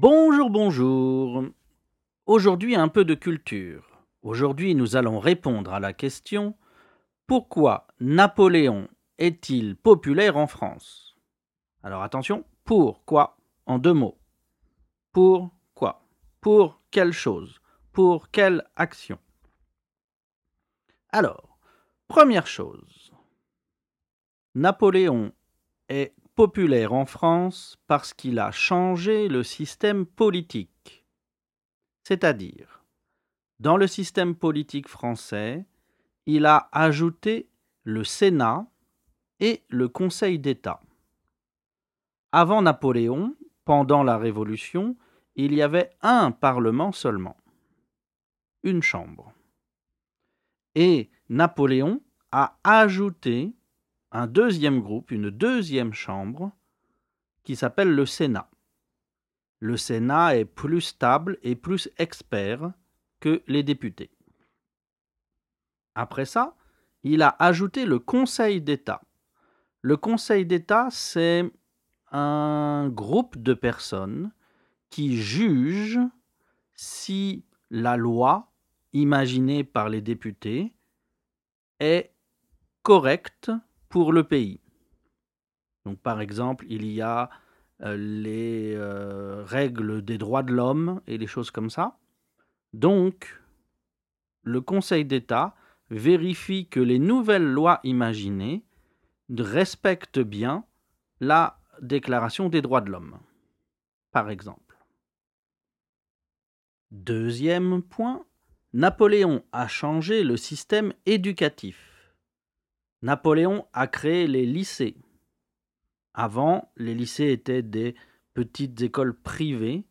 Bonjour, bonjour. Aujourd'hui, un peu de culture. Aujourd'hui, nous allons répondre à la question Pourquoi Napoléon est-il populaire en France? Alors attention, pourquoi en deux mots. Pour quoi? Pour quelle chose? Pour quelle action? Alors, première chose. Napoléon est populaire en France parce qu'il a changé le système politique. C'est-à-dire, dans le système politique français, il a ajouté le Sénat et le Conseil d'État. Avant Napoléon, pendant la Révolution, il y avait un Parlement seulement, une chambre. Et Napoléon a ajouté un deuxième groupe, une deuxième chambre, qui s'appelle le Sénat. Le Sénat est plus stable et plus expert que les députés. Après ça, il a ajouté le Conseil d'État. Le Conseil d'État, c'est un groupe de personnes qui jugent si la loi imaginée par les députés est correcte pour le pays. Donc, par exemple, il y a euh, les euh, règles des droits de l'homme et les choses comme ça. Donc, le Conseil d'État vérifie que les nouvelles lois imaginées respectent bien la Déclaration des droits de l'homme, par exemple. Deuxième point, Napoléon a changé le système éducatif. Napoléon a créé les lycées. Avant, les lycées étaient des petites écoles privées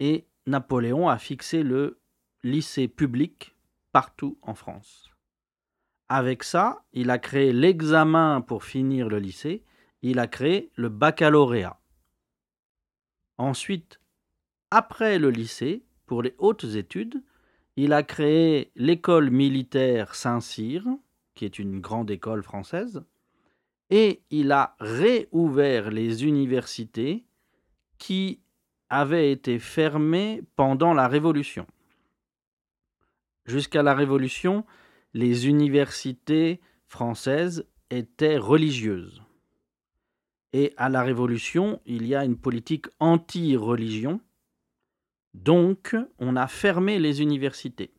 et Napoléon a fixé le lycée public partout en France. Avec ça, il a créé l'examen pour finir le lycée, il a créé le baccalauréat. Ensuite, après le lycée, pour les hautes études, il a créé l'école militaire Saint-Cyr, qui est une grande école française, et il a réouvert les universités qui avaient été fermées pendant la Révolution. Jusqu'à la Révolution, les universités françaises étaient religieuses. Et à la Révolution, il y a une politique anti-religion. Donc, on a fermé les universités.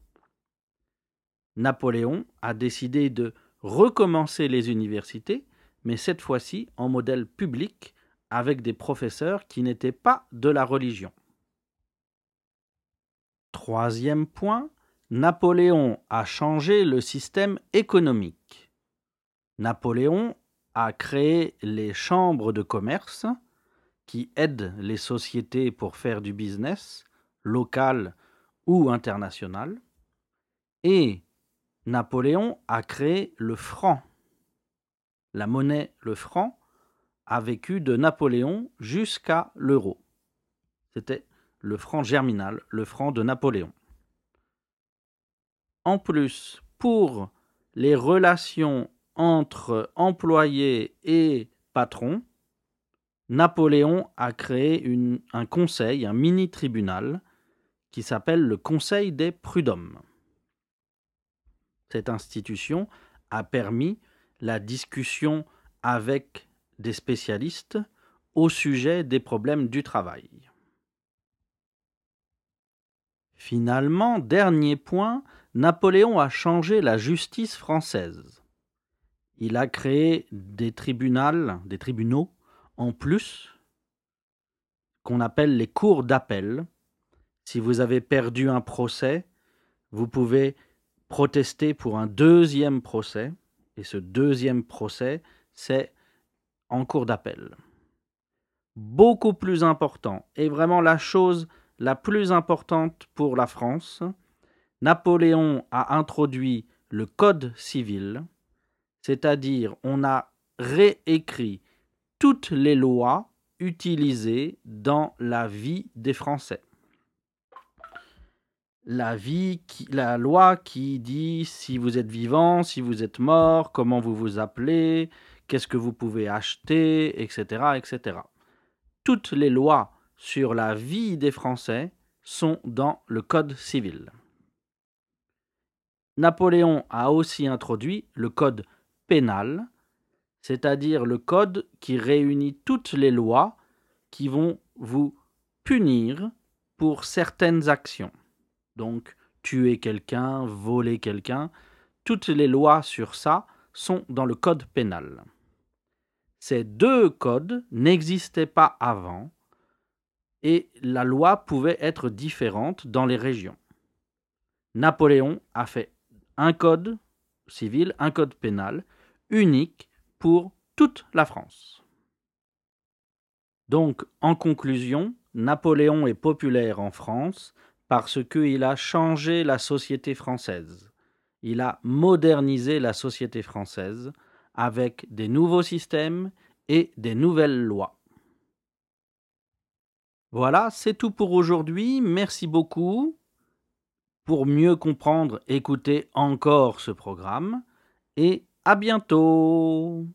Napoléon a décidé de recommencer les universités, mais cette fois-ci en modèle public avec des professeurs qui n'étaient pas de la religion. Troisième point, Napoléon a changé le système économique. Napoléon a créé les chambres de commerce qui aident les sociétés pour faire du business local ou international. Et Napoléon a créé le franc. La monnaie, le franc, a vécu de Napoléon jusqu'à l'euro. C'était le franc germinal, le franc de Napoléon. En plus, pour les relations entre employés et patrons, Napoléon a créé un conseil, un mini-tribunal, qui s'appelle le Conseil des prud'hommes. Cette institution a permis la discussion avec des spécialistes au sujet des problèmes du travail. Finalement, dernier point, Napoléon a changé la justice française. Il a créé des tribunaux, des tribunaux en plus qu'on appelle les cours d'appel. Si vous avez perdu un procès, vous pouvez protester pour un deuxième procès et ce deuxième procès, c'est en cours d'appel. Beaucoup plus important, et vraiment la chose la plus importante pour la France, Napoléon a introduit le Code civil, c'est-à-dire on a réécrit toutes les lois utilisé dans la vie des Français. La, loi qui dit si vous êtes vivant, si vous êtes mort, comment vous vous appelez, qu'est-ce que vous pouvez acheter, etc., etc. Toutes les lois sur la vie des Français sont dans le Code civil. Napoléon a aussi introduit le Code pénal, c'est-à-dire le code qui réunit toutes les lois qui vont vous punir pour certaines actions. Donc, tuer quelqu'un, voler quelqu'un, toutes les lois sur ça sont dans le code pénal. Ces deux codes n'existaient pas avant et la loi pouvait être différente dans les régions. Napoléon a fait un code civil, un code pénal unique pour toute la France. Donc, en conclusion, Napoléon est populaire en France parce qu'il a changé la société française. Il a modernisé la société française avec des nouveaux systèmes et des nouvelles lois. Voilà, c'est tout pour aujourd'hui. Merci beaucoup. Pour mieux comprendre, écoutez encore ce programme et à bientôt.